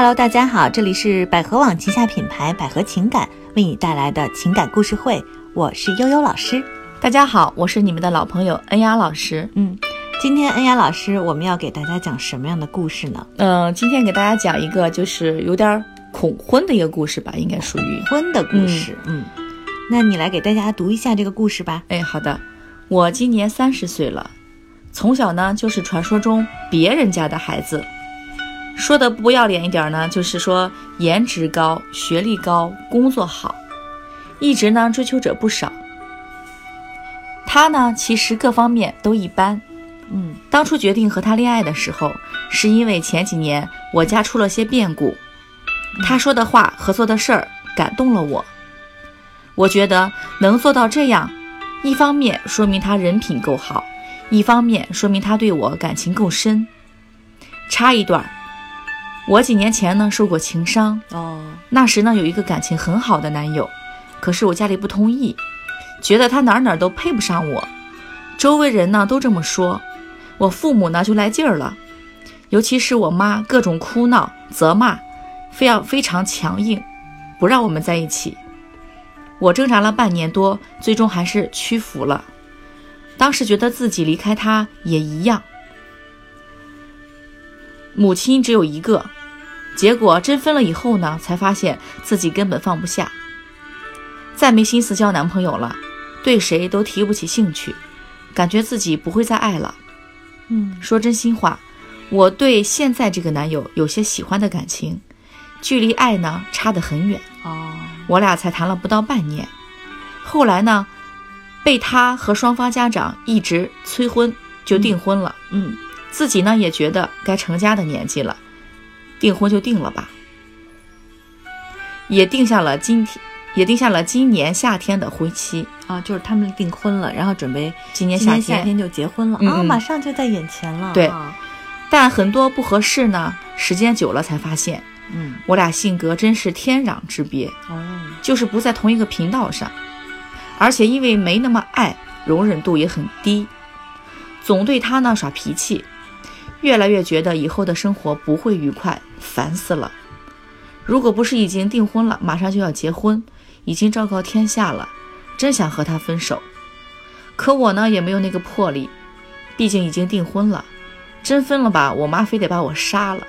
Hello，大家好，这里是百合网旗下品牌百合情感为你带来的情感故事会，我是悠悠老师。大家好，我是你们的老朋友恩雅老师。嗯，今天恩雅老师我们要给大家讲什么样的故事呢？嗯、今天给大家讲一个就是有点儿恐婚的一个故事吧，应该属于。婚的故事。嗯，那你来给大家读一下这个故事吧。哎，好的，我今年三十岁了，从小呢就是传说中别人家的孩子。说的不要脸一点呢，就是说颜值高、学历高、工作好，一直呢追求者不少。他呢其实各方面都一般。嗯当初决定和他恋爱的时候，是因为前几年我家出了些变故，他说的话和做的事儿感动了我。我觉得能做到这样，一方面说明他人品够好，一方面说明他对我感情够深。插一段，我几年前呢受过情伤，哦，那时呢有一个感情很好的男友，可是我家里不同意，觉得他哪哪都配不上我，周围人呢都这么说，我父母呢就来劲儿了，尤其是我妈各种哭闹责骂，非要非常强硬，不让我们在一起。我挣扎了半年多，最终还是屈服了。当时觉得自己离开他也一样，母亲只有一个，结果真分了以后呢，才发现自己根本放不下，再没心思交男朋友了，对谁都提不起兴趣，感觉自己不会再爱了。嗯。说真心话，我对现在这个男友有些喜欢的感情，距离爱呢差得很远。哦，我俩才谈了不到半年，后来呢，被他和双方家长一直催婚，就订婚了。嗯自己呢也觉得该成家的年纪了，订婚就定了吧，也定下了今天，也定下了今年夏天的婚期。啊，就是他们订婚了，然后准备今年夏天。年夏天就结婚了啊，马上就在眼前了。对。啊。但很多不合适呢，时间久了才发现，嗯。我俩性格真是天壤之别，哦，就是不在同一个频道上，而且因为没那么爱，容忍度也很低，总对他呢耍脾气，越来越觉得以后的生活不会愉快，烦死了。如果不是已经订婚了，马上就要结婚，已经昭告天下了，真想和他分手。可我呢也没有那个魄力，毕竟已经订婚了，真分了吧，我妈非得把我杀了，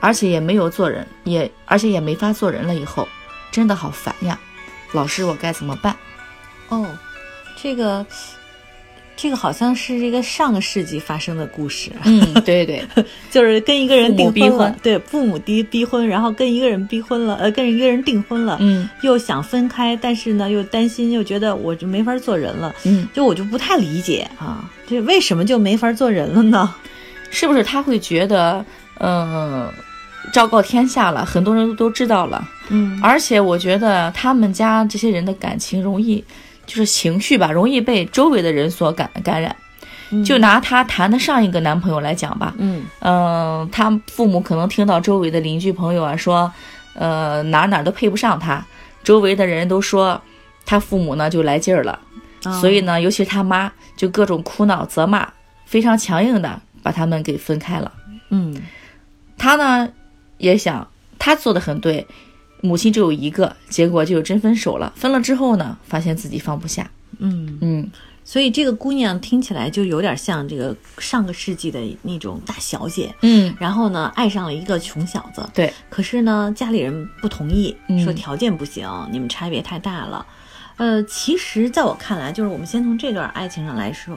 而且也没有做人，也而且也没法做人了。以后真的好烦呀，老师，我该怎么办？哦，这个这个好像是一个上个世纪发生的故事，嗯，对对，就是跟一个人订婚，对，父母逼逼婚，然后跟一个人逼婚了，呃，跟一个人订婚了，嗯。又想分开，但是呢又担心，又觉得我就没法做人了，嗯，就我就不太理解啊，这为什么就没法做人了呢？是不是他会觉得，嗯、昭告天下了，很多人都知道了，嗯。而且我觉得他们家这些人的感情容易，就是情绪吧，容易被周围的人所感感染。就拿她谈的上一个男朋友来讲吧，嗯嗯，他父母可能听到周围的邻居朋友啊说，呃，哪哪儿都配不上她，周围的人都说她父母呢就来劲儿了，哦所以呢，尤其是他妈就各种哭闹责骂，非常强硬的把他们给分开了。嗯她呢也想，她做的很对，母亲只有一个，结果就真分手了。分了之后呢，发现自己放不下，嗯，嗯。所以这个姑娘听起来就有点像这个上个世纪的那种大小姐，嗯，然后呢爱上了一个穷小子，对，可是呢，家里人不同意，嗯。说条件不行，你们差别太大了。呃，其实在我看来，就是我们先从这段爱情上来说，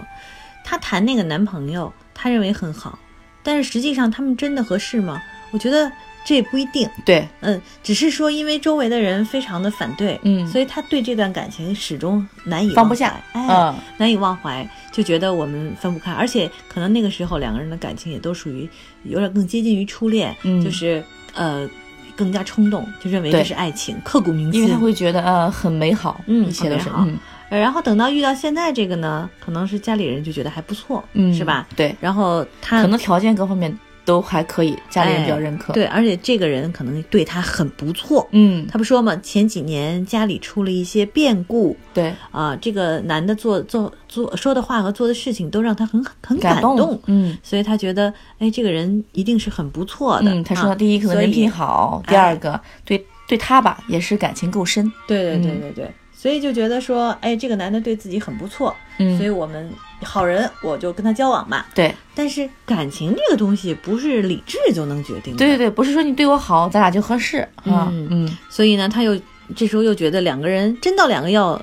她谈那个男朋友，她认为很好，但是实际上他们真的合适吗？我觉得这也不一定。对，嗯，只是说因为周围的人非常的反对，嗯。所以他对这段感情始终难以放不下。哎，嗯。难以忘怀，就觉得我们分不开，而且可能那个时候两个人的感情也都属于有点更接近于初恋，嗯。就是呃更加冲动，就认为这是爱情，刻骨铭心。因为他会觉得呃很美好，嗯一切都是嗯。呃然后等到遇到现在这个呢，可能是家里人就觉得还不错，嗯，是吧？？对，然后他可能条件各方面都还可以，家里人比较认可。哎，对，而且这个人可能对他很不错。嗯，他不说嘛，前几年家里出了一些变故，对。啊，这个男的做做做说的话和做的事情都让他很很感动，嗯，所以他觉得，哎，这个人一定是很不错的。嗯，他说，第一可能人品好，第二个对对他吧也是感情够深。对对对对对，所以就觉得说，哎，这个男的对自己很不错，嗯，所以我们好人我就跟他交往嘛。对，但是感情这个东西不是理智就能决定的。对对对，不是说你对我好，咱俩就合适啊。嗯，所以呢，他又这时候又觉得两个人真到两个要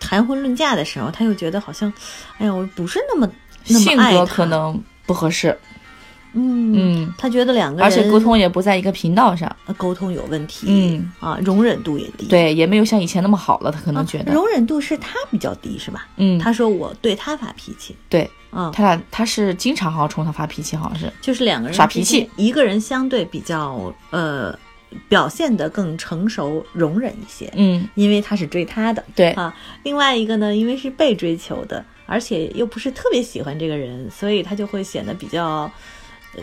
谈婚论嫁的时候，他又觉得好像，哎呀，我不是那么那么性格可能不合适。嗯嗯，他觉得两个人而且沟通也不在一个频道上，沟通有问题。嗯。啊，容忍度也低，对，也没有像以前那么好了。他可能觉得。容忍度是他比较低，是吧？嗯，他说我对他发脾气，对，嗯，他俩他是经常好像冲他发脾气，好像是。就是两个人耍脾气，一个人相对比较呃表现得更成熟、容忍一些，嗯，因为他是追他的，对。啊，另外一个呢，因为是被追求的，而且又不是特别喜欢这个人，所以他就会显得比较呃。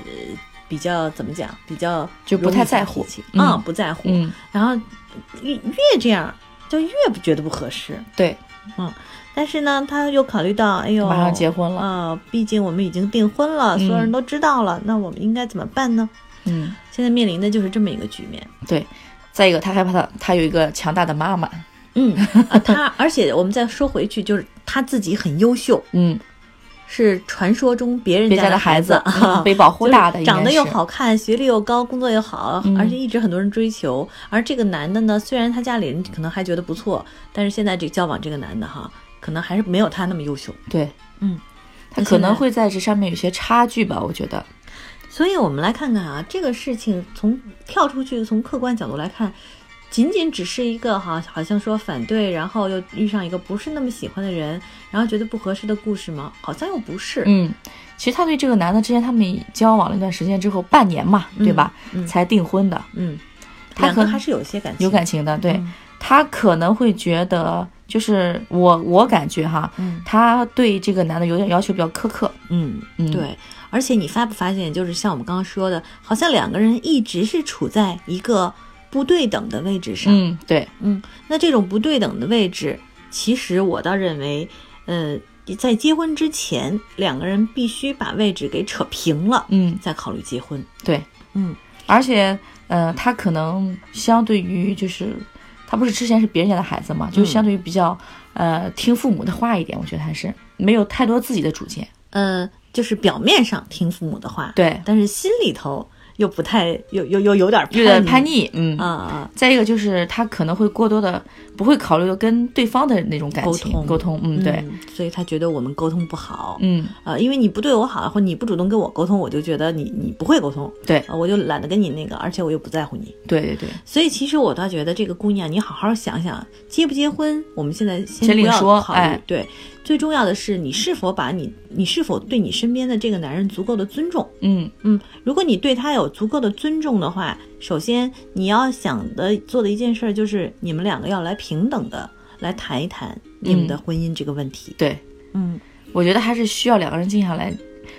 比较怎么讲？比较就不太在乎啊，不在乎。嗯，然后越越这样，就越不觉得不合适。对，嗯。但是呢，他又考虑到，哎呦，马上结婚了啊，毕竟我们已经订婚了，所有人都知道了，那我们应该怎么办呢？嗯，现在面临的就是这么一个局面。对，再一个，他害怕他他有一个强大的妈妈。嗯，他而且我们再说回去，就是他自己很优秀。嗯。是传说中别人家的孩子，被保护大的，长得又好看，学历又高，工作又好，而且一直很多人追求。而这个男的呢，虽然他家里人可能还觉得不错，但是现在这交往这个男的哈，可能还是没有他那么优秀。对，嗯，他可能会在这上面有些差距吧，我觉得。所以我们来看看啊，这个事情从跳出去，从客观角度来看。仅仅只是一个哈，好像说反对，然后又遇上一个不是那么喜欢的人，然后觉得不合适的故事吗？好像又不是。嗯，其实他对这个男的之前他们交往了一段时间之后，半年嘛，对吧？嗯，才订婚的。嗯，他可能还是有些感情，有感情的。对他可能会觉得，就是我我感觉哈，他对这个男的有点要求比较苛刻。嗯嗯，对。而且你发不发现，就是像我们刚刚说的，好像两个人一直是处在一个。不对等的位置上，嗯，对，嗯，那这种不对等的位置，其实我倒认为，呃，在结婚之前，两个人必须把位置给扯平了，嗯，再考虑结婚，对，嗯，而且，呃，他可能相对于就是，他不是之前是别人家的孩子嘛，就相对于比较，呃，听父母的话一点，我觉得还是没有太多自己的主见，呃，就是表面上听父母的话，对，但是心里头。又不太，又又又有点有点叛逆，嗯。啊啊！再一个就是他可能会过多的不会考虑跟对方的那种感情沟通，沟通，嗯对，所以他觉得我们沟通不好，嗯。啊，因为你不对我好，或你不主动跟我沟通，我就觉得你你不会沟通，对，我就懒得跟你那个，而且我又不在乎你，对对对。所以其实我倒觉得这个姑娘，你好好想想，结不结婚，我们现在先不要考虑，对。最重要的是，你是否把你，你是否对你身边的这个男人足够的尊重？嗯嗯，如果你对他有足够的尊重的话，首先你要想的做的一件事就是，你们两个要来平等的来谈一谈你们的婚姻这个问题。对，嗯，我觉得还是需要两个人静下来，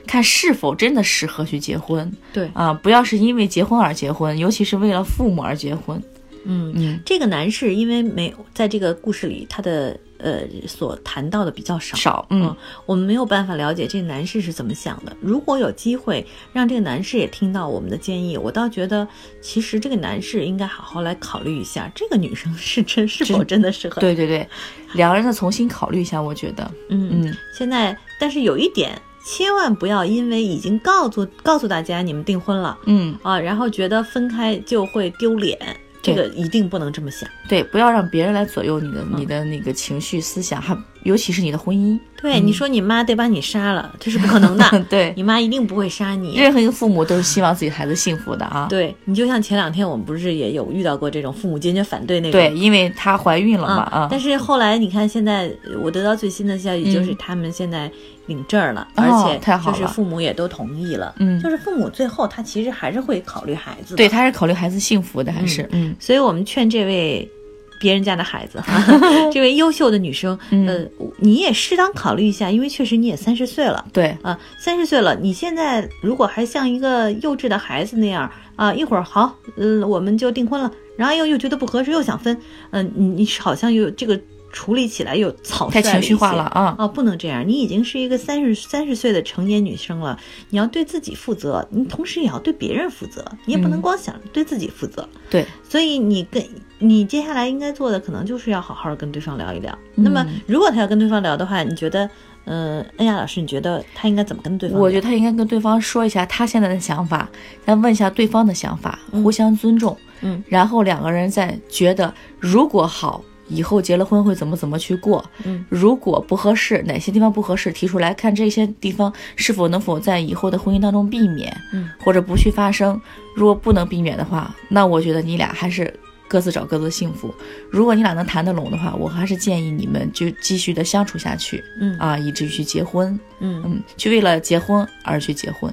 看是否真的适合去结婚。对啊，不要是因为结婚而结婚，尤其是为了父母而结婚。嗯嗯，这个男士因为没有在这个故事里，他的。呃，所谈到的比较少，少，嗯，我们没有办法了解这个男士是怎么想的。如果有机会让这个男士也听到我们的建议，我倒觉得，其实这个男士应该好好来考虑一下，这个女生是真是否 真的适合。对对对，两个人再重新考虑一下，我觉得，嗯嗯。现在，但是有一点，千万不要因为已经告诉告诉大家你们订婚了，嗯啊，然后觉得分开就会丢脸。这个一定不能这么想，对，不要让别人来左右你的你的那个情绪思想，还尤其是你的婚姻。对，你说你妈得把你杀了，这是不可能的。对你妈一定不会杀你。任何一个父母都是希望自己孩子幸福的啊。对你就像前两天我们不是也有遇到过这种父母坚决反对那种？对，因为她怀孕了嘛啊。但是后来你看，现在我得到最新的消息就是他们现在。领证了，而且就是父母也都同意了。嗯，就是父母最后他其实还是会考虑孩子，对，他是考虑孩子幸福的，还是嗯。所以我们劝这位别人家的孩子哈，这位优秀的女生，呃，你也适当考虑一下，因为确实你也三十岁了，对啊，三十岁了，你现在如果还像一个幼稚的孩子那样啊，一会儿好，嗯，我们就订婚了，然后又又觉得不合适，又想分，嗯，你你好像又这个。处理起来又草率太情绪化了啊！啊，不能这样，你已经是一个三十三十岁的成年女生了，你要对自己负责，你同时也要对别人负责，你也不能光想对自己负责。对，所以你跟你接下来应该做的，可能就是要好好跟对方聊一聊。那么，如果他要跟对方聊的话，你觉得，嗯，恩雅老师，你觉得他应该怎么跟对方？我觉得他应该跟对方说一下他现在的想法，再问一下对方的想法，互相尊重。嗯，然后两个人再觉得如果好。以后结了婚会怎么怎么去过？嗯，如果不合适，哪些地方不合适，提出来看这些地方是否能否在以后的婚姻当中避免，嗯，或者不去发生。如果不能避免的话，那我觉得你俩还是各自找各自幸福。如果你俩能谈得拢的话，我还是建议你们就继续的相处下去，嗯啊，以至于去结婚，嗯嗯，去为了结婚而去结婚。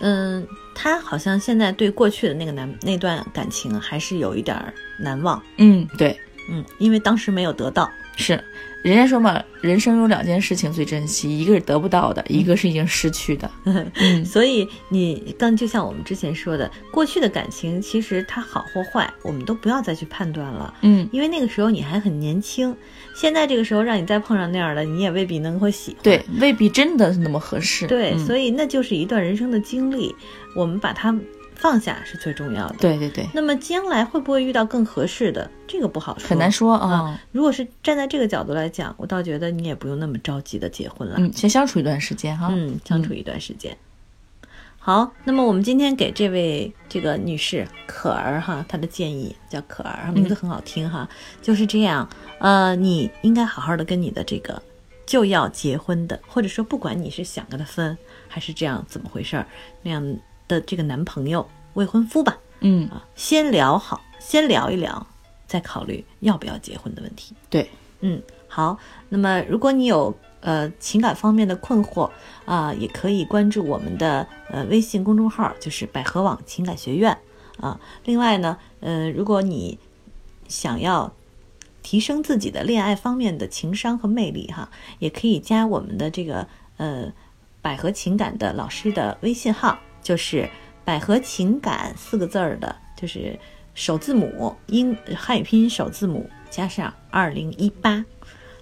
嗯，他好像现在对过去的那个男那段感情还是有一点难忘。嗯，对。嗯，因为当时没有得到，是，人家说嘛，人生有两件事情最珍惜，一个是得不到的，一个是已经失去的。嗯，所以你刚就像我们之前说的，过去的感情其实它好或坏，我们都不要再去判断了。嗯，因为那个时候你还很年轻，现在这个时候让你再碰上那样的，你也未必能会喜欢。对，未必真的那么合适。对，所以那就是一段人生的经历，我们把它。放下是最重要的。对对对。那么将来会不会遇到更合适的？这个不好说，很难说啊。如果是站在这个角度来讲，我倒觉得你也不用那么着急的结婚了。嗯，先相处一段时间哈。嗯，相处一段时间。好，那么我们今天给这位这个女士可儿哈，她的建议叫可儿，名字很好听哈，就是这样。呃，你应该好好的跟你的这个就要结婚的，或者说不管你是想跟他分还是这样怎么回事儿那样。的这个男朋友、未婚夫吧，嗯啊，先聊好，先聊一聊，再考虑要不要结婚的问题。对，嗯，好。那么，如果你有呃情感方面的困惑啊，也可以关注我们的呃微信公众号，就是百合网情感学院啊。另外呢，呃，如果你想要提升自己的恋爱方面的情商和魅力哈，也可以加我们的这个呃百合情感的老师的微信号。就是百合情感四个字儿的，就是首字母英汉语拼音首字母加上二零一八。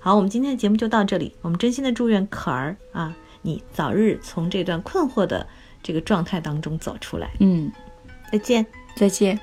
好，我们今天的节目就到这里。我们真心的祝愿可儿啊，你早日从这段困惑的这个状态当中走出来。嗯，再见，再见。